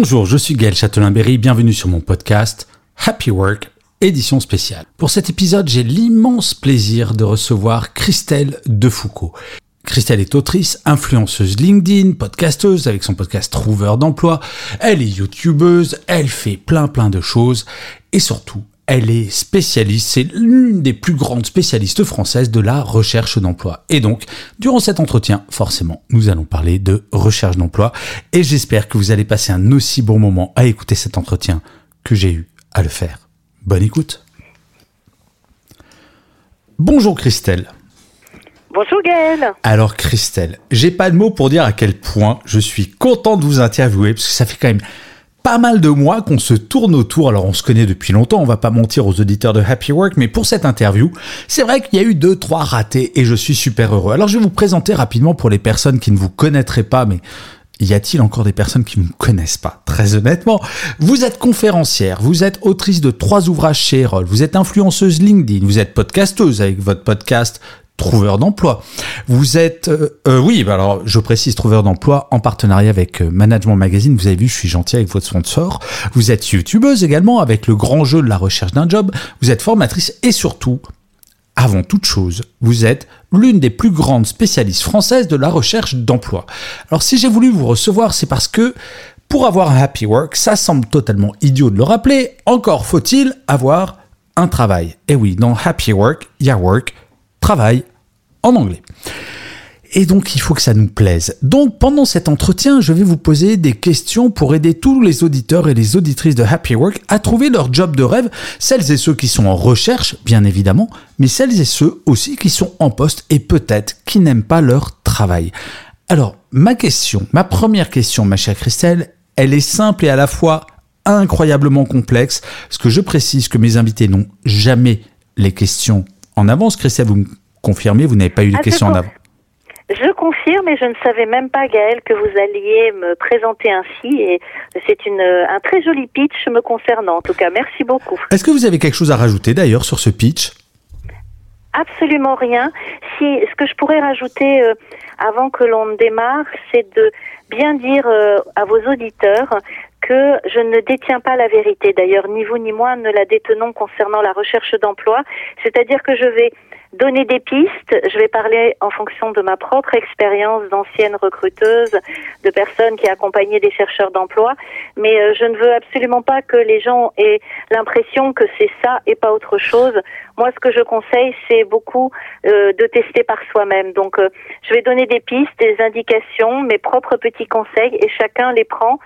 Bonjour, je suis Gaël Châtelain-Berry, bienvenue sur mon podcast Happy Work, édition spéciale. Pour cet épisode, j'ai l'immense plaisir de recevoir Christelle Defoucault. Christelle est autrice, influenceuse LinkedIn, podcasteuse avec son podcast Trouveur d'emploi, elle est youtubeuse, elle fait plein plein de choses et surtout, elle est spécialiste, c'est l'une des plus grandes spécialistes françaises de la recherche d'emploi. Et donc, durant cet entretien, forcément, nous allons parler de recherche d'emploi et j'espère que vous allez passer un aussi bon moment à écouter cet entretien que j'ai eu à le faire. Bonne écoute. Bonjour Christelle. Bonjour Gaël. Alors Christelle, j'ai pas de mots pour dire à quel point je suis content de vous interviewer parce que ça fait quand même pas mal de mois qu'on se tourne autour. Alors on se connaît depuis longtemps, on va pas mentir aux auditeurs de Happy Work, mais pour cette interview, c'est vrai qu'il y a eu deux, trois ratés et je suis super heureux. Alors je vais vous présenter rapidement pour les personnes qui ne vous connaîtraient pas, mais y a-t-il encore des personnes qui ne me connaissent pas? Très honnêtement, vous êtes conférencière, vous êtes autrice de trois ouvrages chez Erol, vous êtes influenceuse LinkedIn, vous êtes podcasteuse avec votre podcast trouveur d'emploi. Vous êtes, euh, euh, oui, bah alors je précise trouveur d'emploi en partenariat avec euh, Management Magazine. Vous avez vu, je suis gentil avec votre sponsor. Vous êtes youtubeuse également avec le grand jeu de la recherche d'un job. Vous êtes formatrice et surtout, avant toute chose, vous êtes l'une des plus grandes spécialistes françaises de la recherche d'emploi. Alors si j'ai voulu vous recevoir, c'est parce que pour avoir un happy work, ça semble totalement idiot de le rappeler. Encore faut-il avoir un travail. Et oui, dans happy work, il y a work travail en anglais. Et donc, il faut que ça nous plaise. Donc, pendant cet entretien, je vais vous poser des questions pour aider tous les auditeurs et les auditrices de Happy Work à trouver leur job de rêve, celles et ceux qui sont en recherche, bien évidemment, mais celles et ceux aussi qui sont en poste et peut-être qui n'aiment pas leur travail. Alors, ma question, ma première question, ma chère Christelle, elle est simple et à la fois incroyablement complexe, parce que je précise que mes invités n'ont jamais les questions en avance. Christelle, vous me confirmez, vous n'avez pas eu les Ah, questions en avance. Je confirme et je ne savais même pas Gaël que vous alliez me présenter ainsi et c'est une un très joli pitch me concernant. En tout cas, merci beaucoup. Est-ce que vous avez quelque chose à rajouter d'ailleurs sur ce pitch? Absolument rien. Si ce que je pourrais rajouter euh, avant que l'on démarre, c'est de bien dire euh, à vos auditeurs que je ne détiens pas la vérité. D'ailleurs, ni vous ni moi ne la détenons concernant la recherche d'emploi. C'est-à-dire que je vais donner des pistes. Je vais parler en fonction de ma propre expérience d'ancienne recruteuse, de personnes qui accompagnaient des chercheurs d'emploi. Mais euh, je ne veux absolument pas que les gens aient l'impression que c'est ça et pas autre chose. Moi, ce que je conseille, c'est beaucoup euh, de tester par soi-même. Donc, euh, je vais donner des pistes, des indications, mes propres petits conseils, et chacun les prend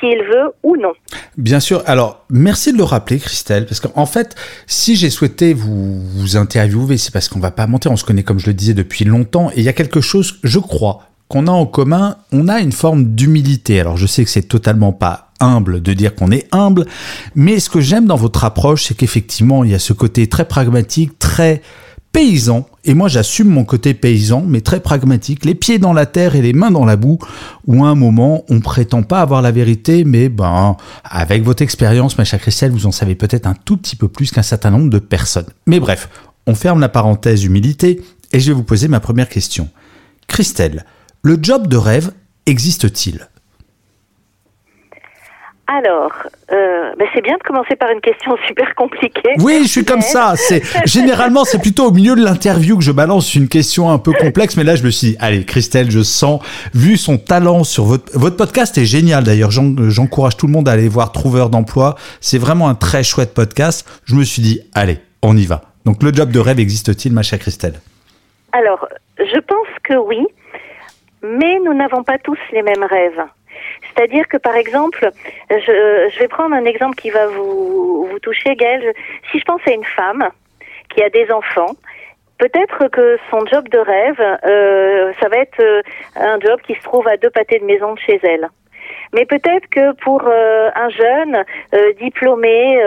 s'il veut ou non. Bien sûr. Alors, merci de le rappeler, Christelle, parce qu'en fait, si j'ai souhaité vous, vous interviewer, c'est parce qu'on va pas mentir, on se connaît, comme je le disais, depuis longtemps, et il y a quelque chose, je crois, qu'on a en commun, on a une forme d'humilité. Alors, je sais que c'est totalement pas humble de dire qu'on est humble, mais ce que j'aime dans votre approche, c'est qu'effectivement, il y a ce côté très pragmatique, très paysan, et moi j'assume mon côté paysan, mais très pragmatique, les pieds dans la terre et les mains dans la boue, où à un moment on prétend pas avoir la vérité, mais ben avec votre expérience, ma chère Christelle, vous en savez peut-être un tout petit peu plus qu'un certain nombre de personnes. Mais bref, on ferme la parenthèse humilité, et je vais vous poser ma première question. Christelle, le job de rêve existe-t-il? Alors, euh, ben c'est bien de commencer par une question super compliquée. Oui, je suis comme ça. C'est généralement c'est plutôt au milieu de l'interview que je balance une question un peu complexe, mais là je me suis dit, allez Christelle, je sens vu son talent sur votre votre podcast est génial d'ailleurs. J'en- J'encourage tout le monde à aller voir Trouveur d'emploi. C'est vraiment un très chouette podcast. Je me suis dit, allez, on y va. Donc le job de rêve existe-t-il, ma chère Christelle? Alors, je pense que oui, mais nous n'avons pas tous les mêmes rêves. C'est-à-dire que, par exemple, je, je vais prendre un exemple qui va vous, toucher, Gaël. Si je pense à une femme qui a des enfants. Peut-être que son job de rêve, euh, ça va être euh, un job qui se trouve à deux pâtés de maison de chez elle. Mais peut-être que pour euh, un jeune euh, diplômé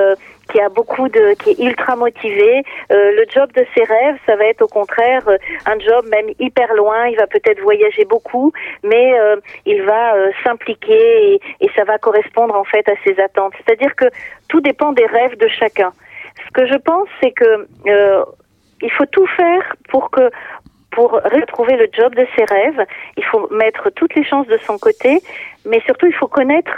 qui a beaucoup de, qui est ultra motivé, le job de ses rêves, ça va être au contraire un job même hyper loin. Il va peut-être voyager beaucoup, mais il va s'impliquer et, et ça va correspondre en fait à ses attentes. C'est-à-dire que tout dépend des rêves de chacun. Ce que je pense, c'est que il faut tout faire pour que pour retrouver le job de ses rêves, il faut mettre toutes les chances de son côté, mais surtout il faut connaître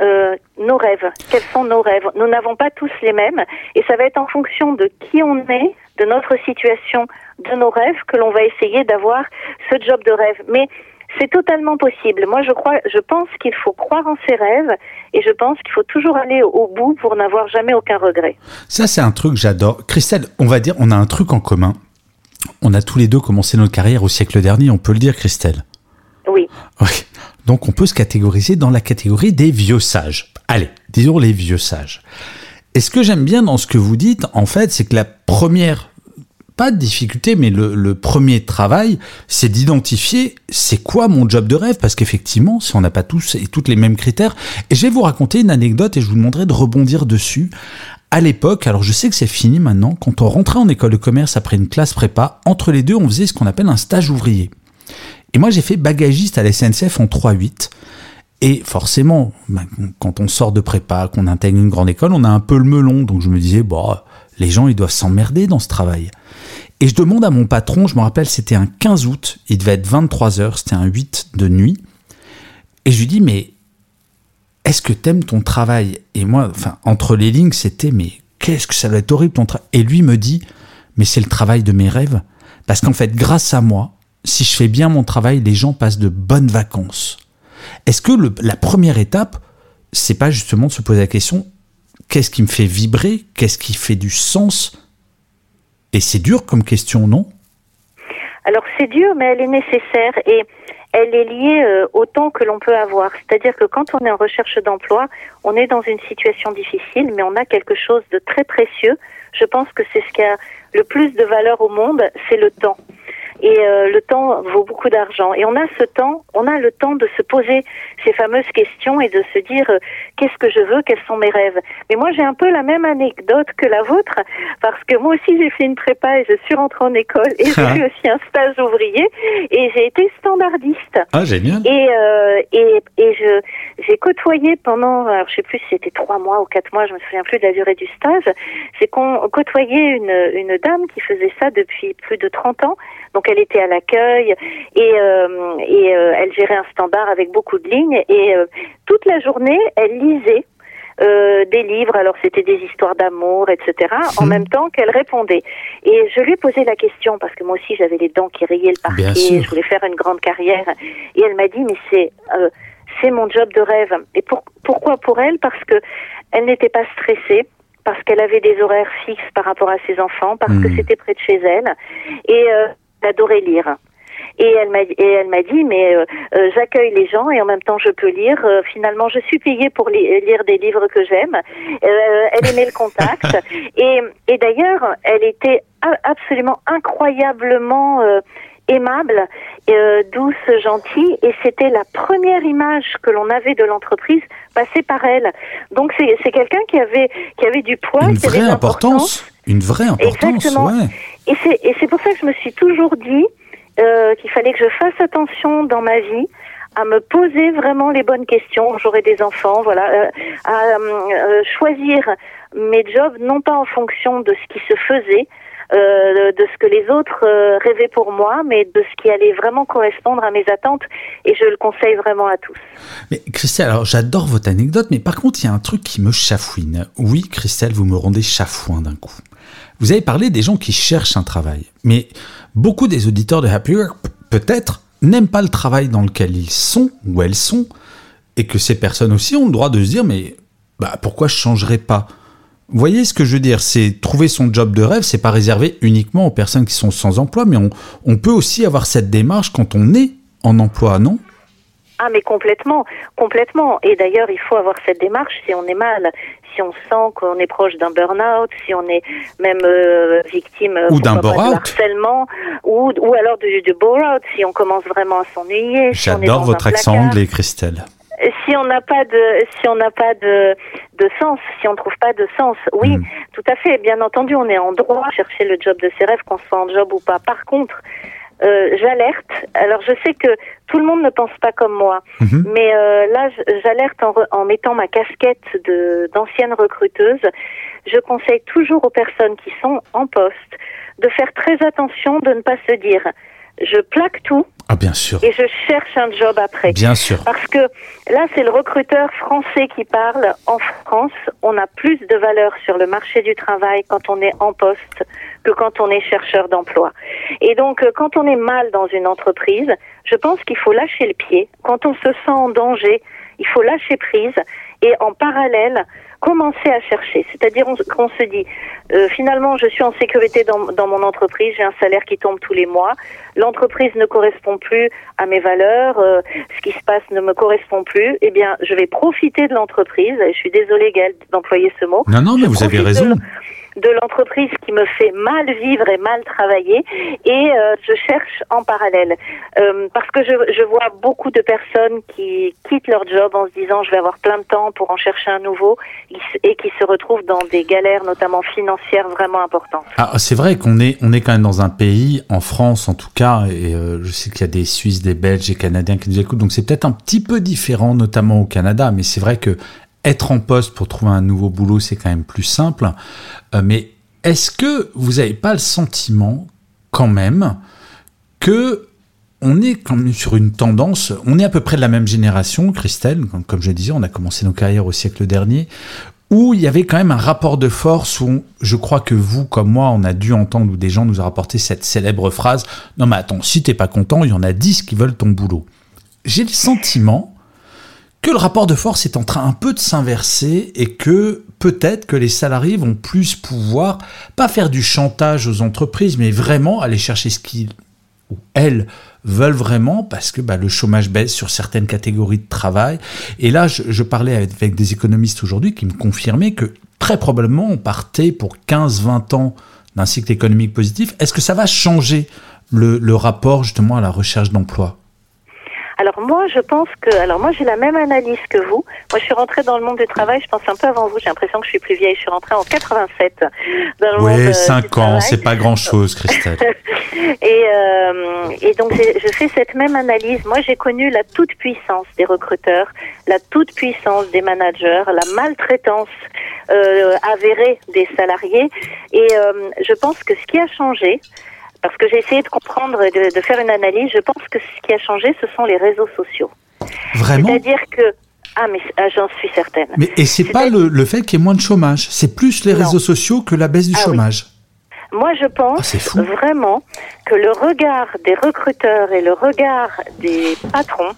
euh, nos rêves. Quels sont nos rêves? Nous n'avons pas tous les mêmes, et ça va être en fonction de qui on est, de notre situation, de nos rêves, que l'on va essayer d'avoir ce job de rêve. Mais c'est totalement possible. Moi, je crois, je pense qu'il faut croire en ses rêves et je pense qu'il faut toujours aller au bout pour n'avoir jamais aucun regret. Ça, c'est un truc que j'adore. Christelle, on va dire, on a un truc en commun. On a tous les deux commencé notre carrière au siècle dernier, on peut le dire, Christelle? Oui. Oui. Donc, on peut se catégoriser dans la catégorie des vieux sages. Allez, disons les vieux sages. Et ce que j'aime bien dans ce que vous dites, en fait, c'est que la première pas de difficulté, mais le, premier travail, c'est d'identifier c'est quoi mon job de rêve, parce qu'effectivement, si on n'a pas tous et toutes les mêmes critères, et je vais vous raconter une anecdote et je vous demanderai de rebondir dessus. À l'époque, alors je sais que c'est fini maintenant, quand on rentrait en école de commerce après une classe prépa, entre les deux, on faisait ce qu'on appelle un stage ouvrier. Et moi, j'ai fait bagagiste à la SNCF en 3-8. Et forcément, ben, quand on sort de prépa, qu'on intègre une grande école, on a un peu le melon. Donc je me disais, bon, les gens, ils doivent s'emmerder dans ce travail. Et je demande à mon patron, je me rappelle, c'était un 15 août, il devait être 23 heures, c'était un 8 de nuit. Et je lui dis, mais est-ce que t'aimes ton travail? Et moi, enfin, entre les lignes, c'était, mais qu'est-ce que ça doit être horrible ton travail Et lui me dit, mais c'est le travail de mes rêves. Parce qu'en fait, grâce à moi, si je fais bien mon travail, les gens passent de bonnes vacances. Est-ce que la première étape, c'est pas justement de se poser la question, qu'est-ce qui me fait vibrer Qu'est-ce qui fait du sens? Et c'est dur comme question, non? Alors c'est dur, mais elle est nécessaire et elle est liée euh, au temps que l'on peut avoir. C'est-à-dire que quand on est en recherche d'emploi, on est dans une situation difficile, mais on a quelque chose de très précieux. Je pense que c'est ce qui a le plus de valeur au monde, c'est le temps et euh, le temps vaut beaucoup d'argent. Et on a ce temps, on a le temps de se poser ces fameuses questions et de se dire euh, qu'est-ce que je veux, quels sont mes rêves. Mais moi j'ai un peu la même anecdote que la vôtre parce que moi aussi j'ai fait une prépa et je suis rentrée en école et j'ai eu aussi un stage ouvrier et j'ai été standardiste. Ah génial. Et euh, et, et je j'ai côtoyé pendant alors je sais plus si c'était trois mois ou quatre mois, je me souviens plus de la durée du stage. J'ai côtoyé une une dame qui faisait ça depuis plus de 30 ans donc elle était à l'accueil et, euh, et euh, elle gérait un standard avec beaucoup de lignes et euh, toute la journée elle lisait des livres, alors c'était des histoires d'amour, etc., en hmm. même temps qu'elle répondait. Et je lui ai posé la question, parce que moi aussi j'avais les dents qui rayaient le parquet, je voulais faire une grande carrière, et elle m'a dit, mais c'est c'est mon job de rêve. Et pour, pourquoi pour elle? Parce que elle n'était pas stressée, parce qu'elle avait des horaires fixes par rapport à ses enfants, parce que hmm. c'était près de chez elle, et adorait lire. Et elle m'a et elle m'a dit mais euh, euh, j'accueille les gens et en même temps je peux lire. Euh, finalement je suis payée pour lire des livres que j'aime. elle aimait le contact et et d'ailleurs elle était absolument incroyablement aimable, douce, gentille, et c'était la première image que l'on avait de l'entreprise passée par elle. Donc c'est quelqu'un qui avait qui avait du poids, une qui vraie importance, une vraie importance. Exactement. Et c'est pour ça que je me suis toujours dit euh, qu'il fallait que je fasse attention dans ma vie à me poser vraiment les bonnes questions. J'aurai des enfants, voilà, euh, à euh, choisir mes jobs non pas en fonction de ce qui se faisait, euh, de ce que les autres euh, rêvaient pour moi, mais de ce qui allait vraiment correspondre à mes attentes. Et je le conseille vraiment à tous. Mais Christelle, alors j'adore votre anecdote, mais par contre, il y a un truc qui me chafouine. Oui, Christelle, vous me rendez chafouin d'un coup. Vous avez parlé des gens qui cherchent un travail, mais beaucoup des auditeurs de Happy Work, peut-être, n'aiment pas le travail dans lequel ils sont ou elles sont, et que ces personnes aussi ont le droit de se dire, mais bah, pourquoi je changerais pas? Vous voyez ce que je veux dire? C'est trouver son job de rêve, c'est pas réservé uniquement aux personnes qui sont sans emploi, mais on, on peut aussi avoir cette démarche quand on est en emploi, non? Ah mais complètement, complètement. Et d'ailleurs, il faut avoir cette démarche si on est mal, si on sent qu'on est proche d'un burn-out, si on est même euh, victime Ou d'un de harcèlement, ou, ou alors du, du bore-out, si on commence vraiment à s'ennuyer. J'adore votre accent anglais, Christelle. Si on n'a pas de, si on n'a pas de, de sens, si on trouve pas de sens, oui, Mm. tout à fait. Bien entendu, on est en droit de chercher le job de ses rêves, qu'on soit en job ou pas. Par contre, euh, j'alerte. Alors, je sais que tout le monde ne pense pas comme moi, Mhm. mais euh, là, j'alerte en, re- en mettant ma casquette de d'ancienne recruteuse. Je conseille toujours aux personnes qui sont en poste de faire très attention, de ne pas se dire je plaque tout Ah, bien sûr. et je cherche un job après. Bien sûr. Parce que là, c'est le recruteur français qui parle. En France, on a plus de valeur sur le marché du travail quand on est en poste que quand on est chercheur d'emploi. Et donc, euh, quand on est mal dans une entreprise, je pense qu'il faut lâcher le pied. Quand on se sent en danger, il faut lâcher prise et en parallèle commencer à chercher. C'est-à-dire on- qu'on se dit, euh, finalement, je suis en sécurité dans, dans mon entreprise, j'ai un salaire qui tombe tous les mois, l'entreprise ne correspond plus à mes valeurs, euh, ce qui se passe ne me correspond plus, eh bien, je vais profiter de l'entreprise. Et Je suis désolée, Gaëlle, d'employer ce mot. Non, non, mais vous avez raison. De l'entreprise qui me fait mal vivre et mal travailler et euh, je cherche en parallèle Euh, parce que je, je vois beaucoup de personnes qui quittent leur job en se disant je vais avoir plein de temps pour en chercher un nouveau et qui se retrouvent dans des galères notamment financières vraiment importantes. Ah, c'est vrai qu'on est, on est quand même dans un pays, en France en tout cas, et euh, je sais qu'il y a des Suisses, des Belges et Canadiens qui nous écoutent, donc c'est peut-être un petit peu différent, notamment au Canada, mais c'est vrai que être en poste pour trouver un nouveau boulot, c'est quand même plus simple. Euh, mais est-ce que vous n'avez pas le sentiment, quand même, que on est quand même sur une tendance, on est à peu près de la même génération, Christelle, comme, je disais, on a commencé nos carrières au siècle dernier, où il y avait quand même un rapport de force où je crois que vous, comme moi, on a dû entendre ou des gens nous ont rapporté cette célèbre phrase Non, mais attends, si t'es pas content, il y en a 10 qui veulent ton boulot. J'ai le sentiment que le rapport de force est en train un peu de s'inverser et que peut-être que les salariés vont plus pouvoir, pas faire du chantage aux entreprises, mais vraiment aller chercher ce qu'ils ou elles veulent vraiment parce que bah, le chômage baisse sur certaines catégories de travail. Et là, je, parlais avec, des économistes aujourd'hui qui me confirmaient que très probablement on partait pour 15-20 ans d'un cycle économique positif. Est-ce que ça va changer le rapport justement à la recherche d'emploi? Alors moi, je pense que, alors moi, j'ai la même analyse que vous. Moi, je suis rentrée dans le monde du travail, je pense un peu avant vous. J'ai l'impression que je suis plus vieille. Je suis rentrée en 87 dans le monde euh, Oui, du 5 ans, c'est pas grand-chose, Christelle. Et, euh, et donc, je fais cette même analyse. Moi, j'ai connu la toute-puissance des recruteurs, la toute-puissance des managers, la maltraitance euh, avérée des salariés. Et euh, je pense que ce qui a changé, parce que j'ai essayé de comprendre et de, de faire une analyse, je pense que ce qui a changé, ce sont les réseaux sociaux. Vraiment C'est-à-dire que... Ah, mais ah, j'en suis certaine. mais, Et c'est pas le, le fait qu'il y ait moins de chômage, c'est plus les Non. réseaux sociaux que la baisse du Ah oui. chômage. Moi, je pense Ah, vraiment que le regard des recruteurs et le regard des patrons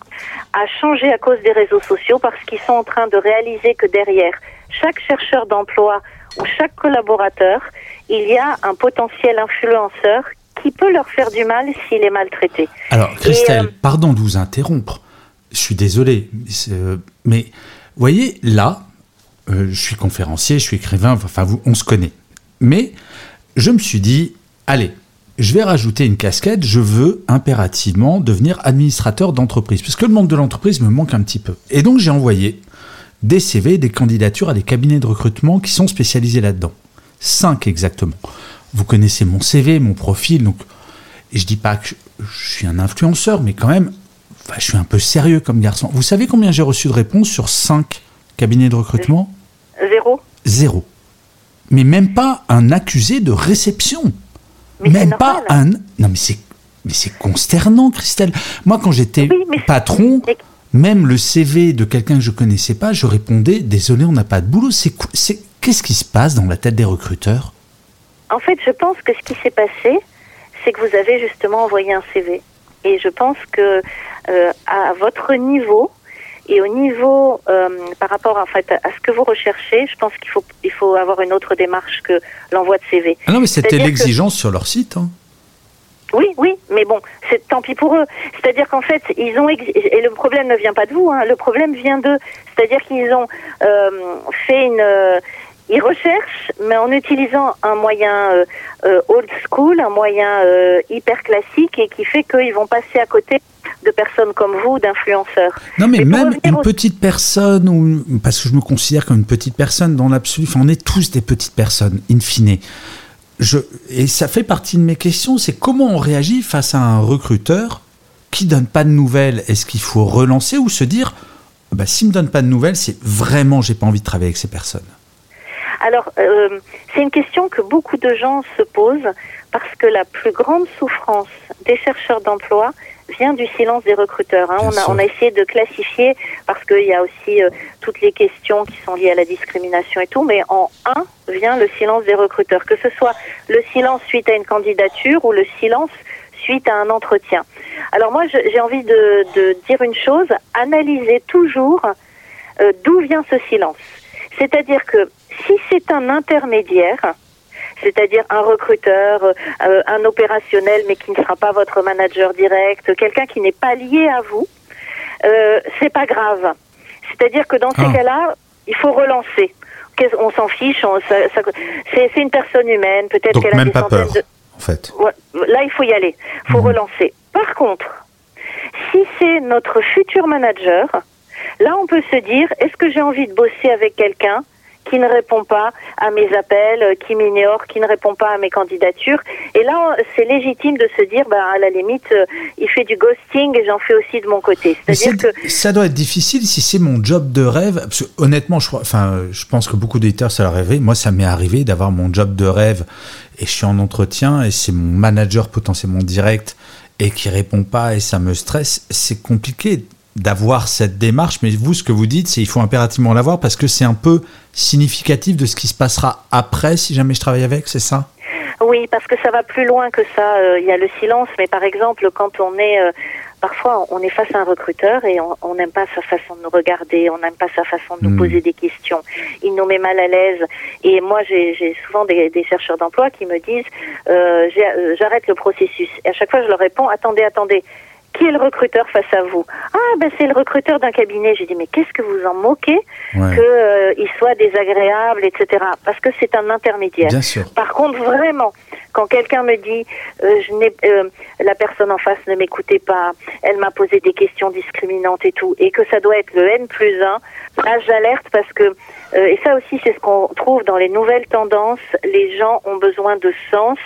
a changé à cause des réseaux sociaux parce qu'ils sont en train de réaliser que derrière chaque chercheur d'emploi ou chaque collaborateur, il y a un potentiel influenceur qui peut leur faire du mal s'il est maltraité. Alors, Christelle, euh, pardon de vous interrompre. Je suis désolé, mais c'est, euh, voyez, là, euh, je suis conférencier, je suis écrivain, enfin, vous, on se connaît. Mais je me suis dit, allez, je vais rajouter une casquette, je veux impérativement devenir administrateur d'entreprise, parce que le monde de l'entreprise me manque un petit peu. Et donc, j'ai envoyé des CV, des candidatures à des cabinets de recrutement qui sont spécialisés là-dedans. Cinq exactement. Vous connaissez mon CV, mon profil, donc et je dis pas que je, suis un influenceur, mais quand même, enfin, je suis un peu sérieux comme garçon. Vous savez combien j'ai reçu de réponses sur cinq cabinets de recrutement? Zéro Zéro. Mais même pas un accusé de réception. Mais même pas un. Non, mais c'est, mais c'est consternant, Christelle. Moi, quand j'étais Oui, mais c'est- patron, même le CV de quelqu'un que je connaissais pas, je répondais Désolé, on n'a pas de boulot. C'est, qu'est-ce qui se passe dans la tête des recruteurs? En fait, je pense que ce qui s'est passé, c'est que vous avez justement envoyé un CV. Et je pense que euh, à votre niveau et au niveau euh, par rapport en fait à ce que vous recherchez, je pense qu'il faut il faut avoir une autre démarche que l'envoi de CV. Ah non, mais c'était que- l'exigence sur leur site. hein. Oui, oui, mais bon, c'est tant pis pour eux. C'est-à-dire qu'en fait, ils ont et le problème ne vient pas de vous, hein, le problème vient d'eux. C'est-à-dire qu'ils ont euh, fait une, ils recherchent, mais en utilisant un moyen euh, euh, old school, un moyen euh, hyper classique, et qui fait qu'ils vont passer à côté de personnes comme vous, d'influenceurs. Non, mais, même une au- petite personne, ou parce que je me considère comme une petite personne dans l'absolu, enfin, on est tous des petites personnes, in fine. Je, et ça fait partie de mes questions, c'est comment on réagit face à un recruteur qui donne pas de nouvelles? Est-ce qu'il faut relancer ou se dire, bah, s'il me donne pas de nouvelles, c'est vraiment, j'ai pas envie de travailler avec ces personnes? Alors, euh, c'est une question que beaucoup de gens se posent parce que la plus grande souffrance des chercheurs d'emploi vient du silence des recruteurs. hein. On, a, on a essayé de classifier parce qu'il y a aussi euh, toutes les questions qui sont liées à la discrimination et tout, mais en un vient le silence des recruteurs, que ce soit le silence suite à une candidature ou le silence suite à un entretien. Alors moi, j'ai envie de, de dire une chose, analysez toujours euh, d'où vient ce silence. C'est-à-dire que si c'est un intermédiaire, c'est-à-dire un recruteur, euh, un opérationnel, mais qui ne sera pas votre manager direct, quelqu'un qui n'est pas lié à vous, euh, c'est pas grave. C'est-à-dire que dans ces Ah. cas-là, il faut relancer. On s'en fiche, c'est c'est une personne humaine, peut-être qu'elle a même des pas peur, de... en fait. Là, il faut y aller. Il faut Mhm. relancer. Par contre, si c'est notre futur manager, là, on peut se dire, est-ce que j'ai envie de bosser avec quelqu'un qui ne répond pas à mes appels, euh, qui m'ignore, qui ne répond pas à mes candidatures? Et là, c'est légitime de se dire, bah, à la limite, euh, il fait du ghosting et j'en fais aussi de mon côté. C'est-à-dire que ça doit être difficile si c'est mon job de rêve. Parce que, honnêtement, je, crois, enfin, je pense que beaucoup d'éditeurs, ça leur rêvé. Moi, ça m'est arrivé d'avoir mon job de rêve et je suis en entretien et c'est mon manager potentiellement direct et qui répond pas et ça me stresse. C'est compliqué d'avoir cette démarche, mais vous, ce que vous dites, c'est il faut impérativement l'avoir parce que c'est un peu significatif de ce qui se passera après si jamais je travaille avec, c'est ça? Oui, parce que ça va plus loin que ça. Euh, Il y a le silence, mais par exemple, quand on est euh, parfois on est face à un recruteur et on n'aime pas sa façon de nous regarder, on n'aime pas sa façon de nous Hmm. poser des questions. Il nous met mal à l'aise. Et moi, j'ai souvent des, des chercheurs d'emploi qui me disent euh, j'arrête le processus. Et à chaque fois, je leur réponds attendez, attendez. Qui est le recruteur face à vous Ah, ben c'est le recruteur d'un cabinet. J'ai dit mais qu'est-ce que vous en moquez Ouais. que euh, il soit désagréable, etc. Parce que c'est un intermédiaire. Bien sûr. Par contre, vraiment, quand quelqu'un me dit euh, je n'ai, euh, la personne en face ne m'écoutait pas, elle m'a posé des questions discriminantes et tout, et que ça doit être le N plus 1, là j'alerte parce que, euh, et ça aussi c'est ce qu'on trouve dans les nouvelles tendances, les gens ont besoin de sens,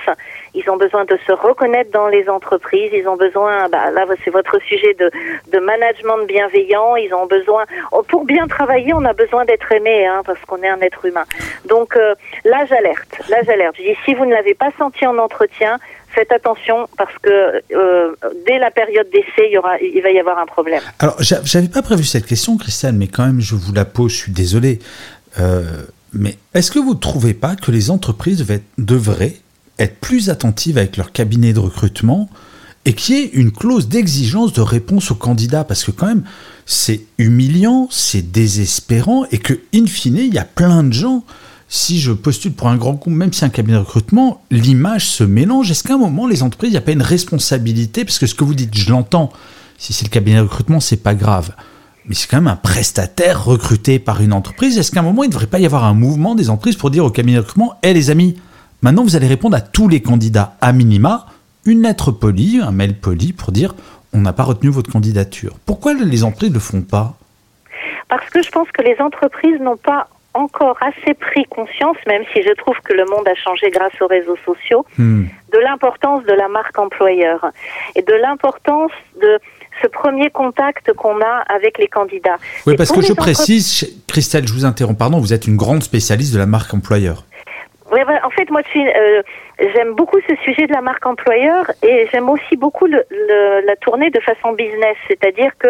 ils ont besoin de se reconnaître dans les entreprises, ils ont besoin, bah, là c'est votre sujet de, de management bienveillant, ils ont besoin, oh, pour bien travailler on a besoin d'être aimé, hein, parce qu'on est un être humain. Donc euh, là j'alerte, là j'alerte. Je dis si vous ne l'avez pas senti en entretien, faites attention parce que euh, dès la période d'essai, il y aura, il va y avoir un problème. Alors, j'a- j'avais pas prévu cette question, Christiane, mais quand même, je vous la pose, je suis désolé. Euh, mais est-ce que vous ne trouvez pas que les entreprises devraient être plus attentives avec leur cabinet de recrutement et qu'il y ait une clause d'exigence de réponse aux candidats Parce que quand même, c'est humiliant, c'est désespérant et que, in fine, il y a plein de gens. Si je postule pour un grand compte, même si un cabinet de recrutement, l'image se mélange. Est-ce qu'à un moment, les entreprises, il n'y a pas une responsabilité? Parce que ce que vous dites, je l'entends. Si c'est le cabinet de recrutement, c'est pas grave. Mais c'est quand même un prestataire recruté par une entreprise. Est-ce qu'à un moment, il ne devrait pas y avoir un mouvement des entreprises pour dire au cabinet de recrutement Hé les amis, maintenant vous allez répondre à tous les candidats à minima, une lettre polie, un mail poli pour dire On n'a pas retenu votre candidature. Pourquoi les entreprises ne le font pas? Parce que je pense que les entreprises n'ont pas encore assez pris conscience, même si je trouve que le monde a changé grâce aux réseaux sociaux, Hmm. de l'importance de la marque employeur et de l'importance de ce premier contact qu'on a avec les candidats. Oui, Et parce que je précise, Christelle, je vous interromps, pardon, vous êtes une grande spécialiste de la marque employeur. Ouais, en fait, moi, je suis, euh, j'aime beaucoup ce sujet de la marque employeur et j'aime aussi beaucoup le, le- la tournée de façon business, c'est-à-dire que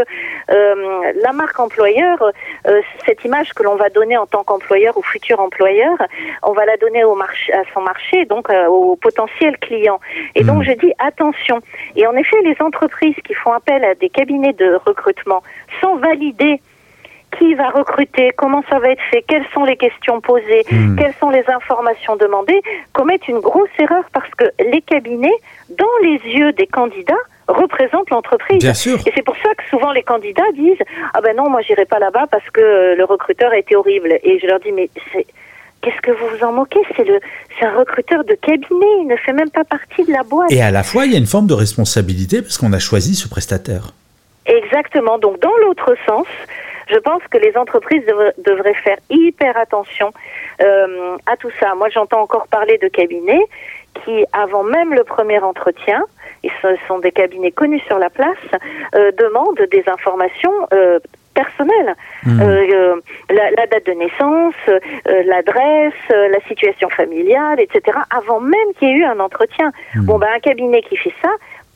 euh, la marque employeur, euh, cette image que l'on va donner en tant qu'employeur ou futur employeur, on va la donner au marché, à son marché, donc euh, au potentiel client. Et donc, Mhm. je dis attention. Et en effet, les entreprises qui font appel à des cabinets de recrutement sans valider qui va recruter, comment ça va être fait, quelles sont les questions posées, Hmm. quelles sont les informations demandées, commettent une grosse erreur parce que les cabinets, dans les yeux des candidats, représentent l'entreprise. Bien sûr. Et c'est pour ça que souvent les candidats disent ah ben non moi j'irai pas là-bas parce que le recruteur a été horrible et je leur dis mais c'est qu'est-ce que vous vous en moquez? C'est le c'est un recruteur de cabinet il ne fait même pas partie de la boîte Et à la fois, il y a une forme de responsabilité parce qu'on a choisi ce prestataire. exactement donc dans l'autre sens je pense que les entreprises devra- devraient faire hyper attention euh, à tout ça moi j'entends encore parler de cabinets qui avant même le premier entretien et ce sont des cabinets connus sur la place euh, demandent des informations euh, personnelles. Euh, euh, la, la date de naissance, l'adresse, la situation familiale, etc. Avant même qu'il y ait eu un entretien. Hmm. Bon, ben un cabinet qui fait ça,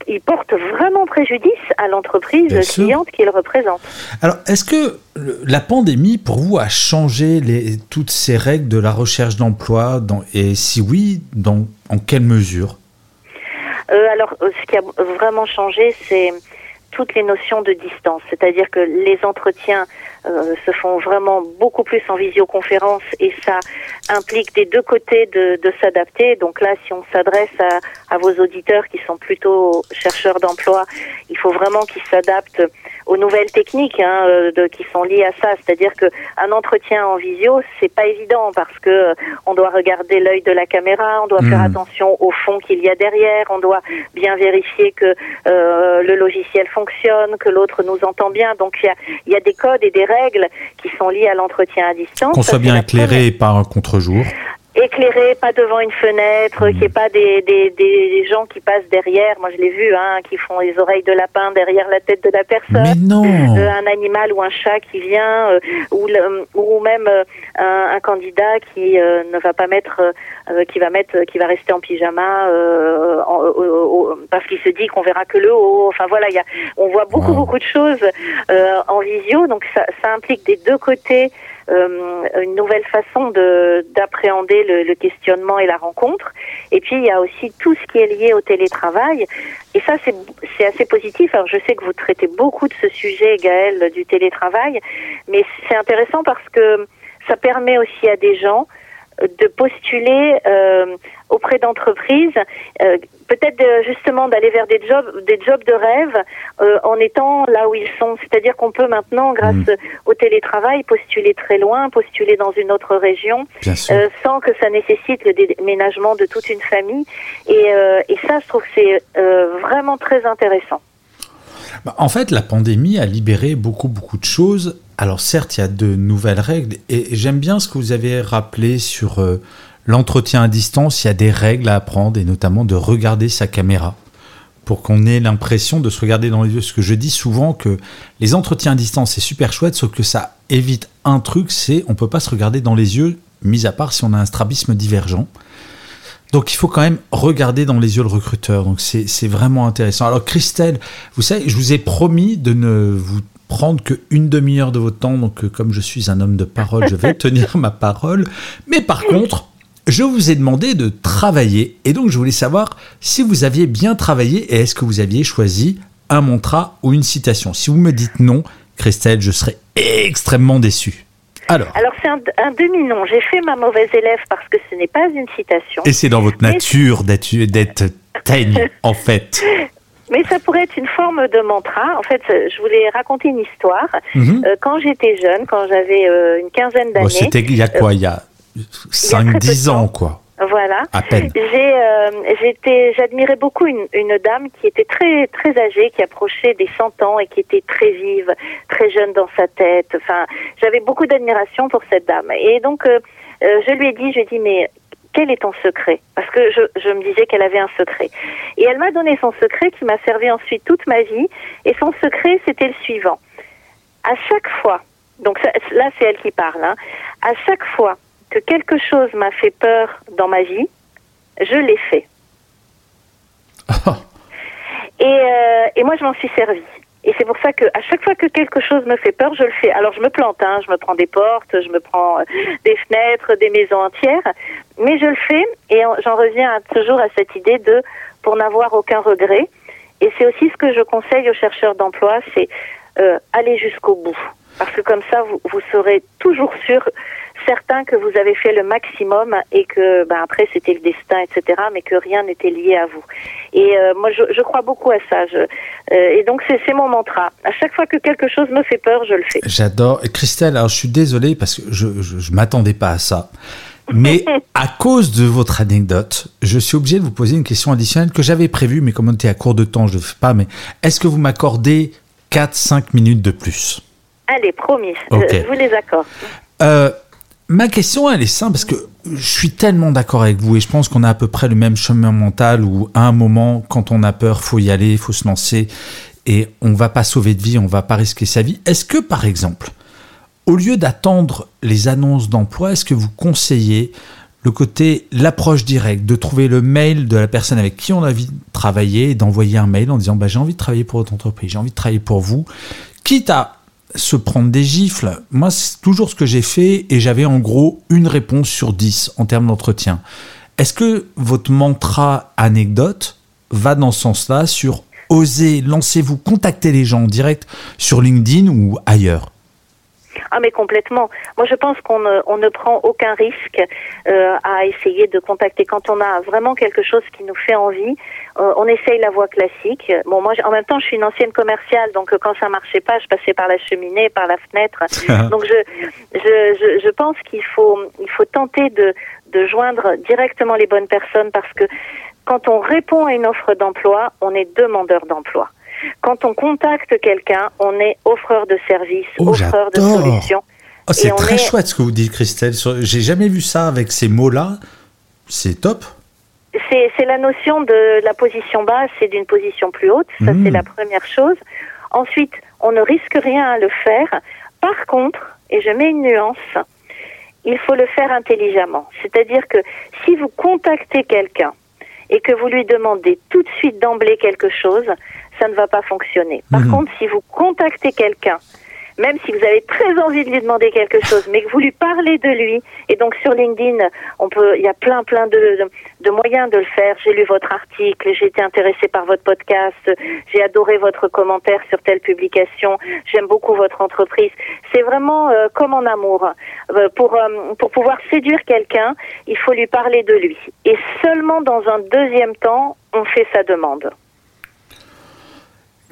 il porte vraiment préjudice à l'entreprise cliente qu'il représente. Alors, est-ce que la pandémie, pour vous, a changé les, toutes ces règles de la recherche d'emploi Et si oui, dans, en quelle mesure? Euh, alors, euh, ce qui a vraiment changé, c'est toutes les notions de distance. C'est-à-dire que les entretiens euh, se font vraiment beaucoup plus en visioconférence et ça implique des deux côtés de, s'adapter. Donc là, si on s'adresse à vos auditeurs qui sont plutôt chercheurs d'emploi, il faut vraiment qu'ils s'adaptent aux nouvelles techniques hein, euh, de, qui sont liées à ça. C'est-à-dire que un entretien en visio, c'est pas évident parce que euh, on doit regarder l'œil de la caméra, on doit faire attention au fond qu'il y a derrière, on doit bien vérifier que euh, le logiciel fonctionne, que l'autre nous entend bien. Donc il y a, y a des codes et des règles qui sont liées à l'entretien à distance. Qu'on soit bien la éclairé et pas un contre-jour éclairé, pas devant une fenêtre, qu'il n'y ait pas des, des, des gens qui passent derrière. Moi, je l'ai vu, hein, qui font les oreilles de lapin derrière la tête de la personne. Mais non Euh, un animal ou un chat qui vient, euh, ou, le- ou même euh, un, un candidat qui ne va pas mettre, qui va mettre, qui va rester en pyjama euh, en- au- au- parce qu'il se dit qu'on verra que le haut. Enfin voilà, il y a, on voit beaucoup Wow. beaucoup de choses euh, en visio, donc ça, ça implique des deux côtés une nouvelle façon de d'appréhender le, le questionnement et la rencontre. Et puis il y a aussi tout ce qui est lié au télétravail. Et ça c'est c'est assez positif. Alors je sais que vous traitez beaucoup de ce sujet, Gaël, du télétravail, mais c'est intéressant parce que ça permet aussi à des gens euh, de postuler euh, auprès d'entreprises, euh, peut-être justement d'aller vers des jobs, des jobs de rêve euh, en étant là où ils sont. C'est-à-dire qu'on peut maintenant, grâce Mhm. au télétravail, postuler très loin, postuler dans une autre région, euh, sans que ça nécessite le déménagement de toute une famille. Et, euh, et ça, je trouve que c'est euh, vraiment très intéressant. Bah, En fait, la pandémie a libéré beaucoup, beaucoup de choses. Alors certes, il y a de nouvelles règles, et j'aime bien ce que vous avez rappelé sur euh, l'entretien à distance. Il y a des règles à apprendre, et notamment de regarder sa caméra, pour qu'on ait l'impression de se regarder dans les yeux. Parce que je dis souvent que les entretiens à distance, c'est super chouette, sauf que ça évite un truc, c'est on peut pas se regarder dans les yeux, mis à part si on a un strabisme divergent. Donc il faut quand même regarder dans les yeux le recruteur. Donc c'est vraiment intéressant. Alors Christelle, vous savez, je vous ai promis de ne vous prendre que une demi-heure de votre temps. Donc euh, comme je suis un homme de parole, je vais tenir ma parole. Mais par contre, je vous ai demandé de travailler. Et donc je voulais savoir si vous aviez bien travaillé et est-ce que vous aviez choisi un mantra ou une citation. Si vous me dites non, Christelle, je serai extrêmement déçu. Alors, Alors un, un demi-nom. J'ai fait ma mauvaise élève parce que ce n'est pas une citation. et c'est dans votre nature d'être teigne, en fait. Mais ça pourrait être une forme de mantra. En fait, euh, je voulais raconter une histoire. Mhm. Euh, quand j'étais jeune, quand j'avais euh, une quinzaine Bon, d'années, C'était il y a quoi? Il y a très peu de 5-10 temps. ans, quoi. Voilà, À peine. j'ai, euh, j'étais, j'admirais beaucoup une, une dame qui était très, très âgée, qui approchait des 100 ans et qui était très vive, très jeune dans sa tête. Enfin, j'avais beaucoup d'admiration pour cette dame. Et donc, euh, euh, je lui ai dit, je lui ai dit, mais quel est ton secret? Parce que je, je me disais qu'elle avait un secret. Et elle m'a donné son secret qui m'a servi ensuite toute ma vie. Et son secret, c'était le suivant. À chaque fois, donc ça- là c'est elle qui parle, hein, à chaque fois que quelque chose m'a fait peur dans ma vie, je l'ai fait. Et, euh, et moi, je m'en suis servi. Et c'est pour ça que à chaque fois que quelque chose me fait peur, je le fais. Alors je me plante, hein, je me prends des portes, je me prends euh, des fenêtres, des maisons entières, mais je le fais et en- j'en reviens toujours à cette idée de pour n'avoir aucun regret. Et c'est aussi ce que je conseille aux chercheurs d'emploi, c'est euh, aller jusqu'au bout. Parce que comme ça, vous, vous serez toujours sûr, certain que vous avez fait le maximum et que ben, après c'était le destin, etc., mais que rien n'était lié à vous. Et euh, moi, je, je, crois beaucoup à ça. Je, euh, et donc, c'est mon mantra. À chaque fois que quelque chose me fait peur, je le fais. J'adore. Christelle, alors je suis désolé parce que je ne m'attendais pas à ça. Mais à cause de votre anecdote, je suis obligé de vous poser une question additionnelle que j'avais prévue, mais comme on était à court de temps, je ne fais pas. Mais est-ce que vous m'accordez 4-5 minutes de plus? Allez, promis, je vous les accorde. Euh, ma question, elle est simple parce que je suis tellement d'accord avec vous et je pense qu'on a à peu près le même chemin mental où à un moment, quand on a peur, faut y aller, faut se lancer et on va pas sauver de vie, on va pas risquer sa vie. Est-ce que, par exemple, au lieu d'attendre les annonces d'emploi, est-ce que vous conseillez le côté, l'approche directe, de trouver le mail de la personne avec qui on a envie de travailler d'envoyer un mail en disant bah, j'ai envie de travailler pour votre entreprise, j'ai envie de travailler pour vous, quitte à se prendre des gifles. Moi, c'est toujours ce que j'ai fait et j'avais en gros une réponse sur dix en termes d'entretien. Est-ce que votre mantra anecdote va dans ce sens-là sur oser, lancez-vous, contacter les gens en direct sur LinkedIn ou ailleurs? Ah mais complètement. Moi je pense qu'on ne, on ne prend aucun risque euh, à essayer de contacter quand on a vraiment quelque chose qui nous fait envie. Euh, on essaye la voie classique. Bon moi en même temps je suis une ancienne commerciale donc euh, quand ça marchait pas je passais par la cheminée, par la fenêtre. donc je, je, je, je pense qu'il faut il faut tenter de de joindre directement les bonnes personnes parce que quand on répond à une offre d'emploi, on est demandeur d'emploi. Quand on contacte quelqu'un, on est offreur de services, oh, offreur de solutions. Oh, c'est très chouette ce que vous dites, Christelle. J'ai jamais vu ça avec ces mots-là. C'est top. C'est la notion de la position basse et d'une position plus haute. Ça, c'est hmm. la première chose. Ensuite, on ne risque rien à le faire. Par contre, et je mets une nuance, il faut le faire intelligemment. C'est-à-dire que si vous contactez quelqu'un et que vous lui demandez tout de suite d'emblée quelque chose, ça ne va pas fonctionner. Par mhm. contre, si vous contactez quelqu'un, même si vous avez très envie de lui demander quelque chose, mais que vous lui parlez de lui, et donc sur LinkedIn, on peut, il y a plein, plein de, de, moyens de le faire. J'ai lu votre article, j'ai été intéressé par votre podcast, j'ai adoré votre commentaire sur telle publication, j'aime beaucoup votre entreprise. C'est vraiment euh, comme en amour. Euh, pour, euh, pour pouvoir séduire quelqu'un, il faut lui parler de lui. Et seulement dans un deuxième temps, on fait sa demande.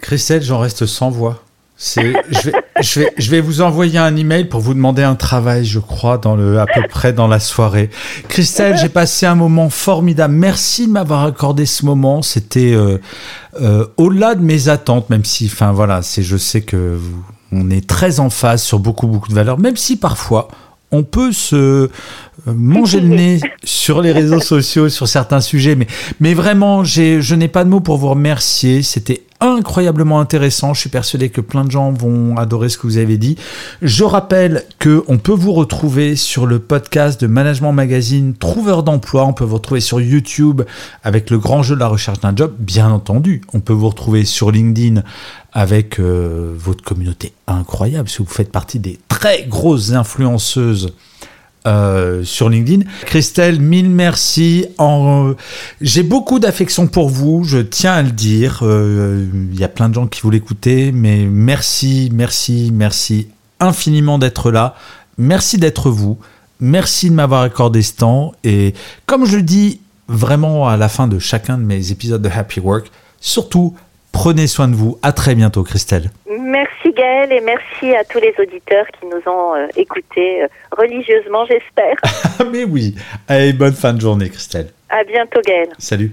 Christelle, j'en reste sans voix. Je vais, je, vais, je vais vous envoyer un email pour vous demander un travail, je crois, dans le, à peu près dans la soirée. Christelle, j'ai passé un moment formidable. Merci de m'avoir accordé ce moment. C'était euh, euh, au-delà de mes attentes, même si, enfin voilà, c'est, je sais que vous, on est très en phase sur beaucoup, beaucoup de valeurs, même si parfois on peut se euh, manger le nez sur les réseaux sociaux, sur certains sujets, mais, mais vraiment, je n'ai pas de mots pour vous remercier. C'était incroyablement intéressant. Je suis persuadé que plein de gens vont adorer ce que vous avez dit. Je rappelle que on peut vous retrouver sur le podcast de Management Magazine Trouveur d'emploi. On peut vous retrouver sur YouTube avec le grand jeu de la recherche d'un job. Bien entendu, on peut vous retrouver sur LinkedIn avec euh, votre communauté incroyable. Si vous faites partie des très grosses influenceuses euh, sur LinkedIn. Christelle, mille merci. J'ai beaucoup d'affection pour vous, je tiens à le dire. Euh, il y a plein de gens qui vous l'écouter, mais merci, merci, merci infiniment d'être là. Merci d'être vous. Merci de m'avoir accordé ce temps. Et comme je le dis vraiment à la fin de chacun de mes épisodes de Happy Work, surtout Prenez soin de vous. À très bientôt, Christelle. Merci Gaël et merci à tous les auditeurs qui nous ont euh, écoutés euh, religieusement, j'espère. Mais oui. Allez, bonne fin de journée, Christelle. À bientôt, Gaël. Salut.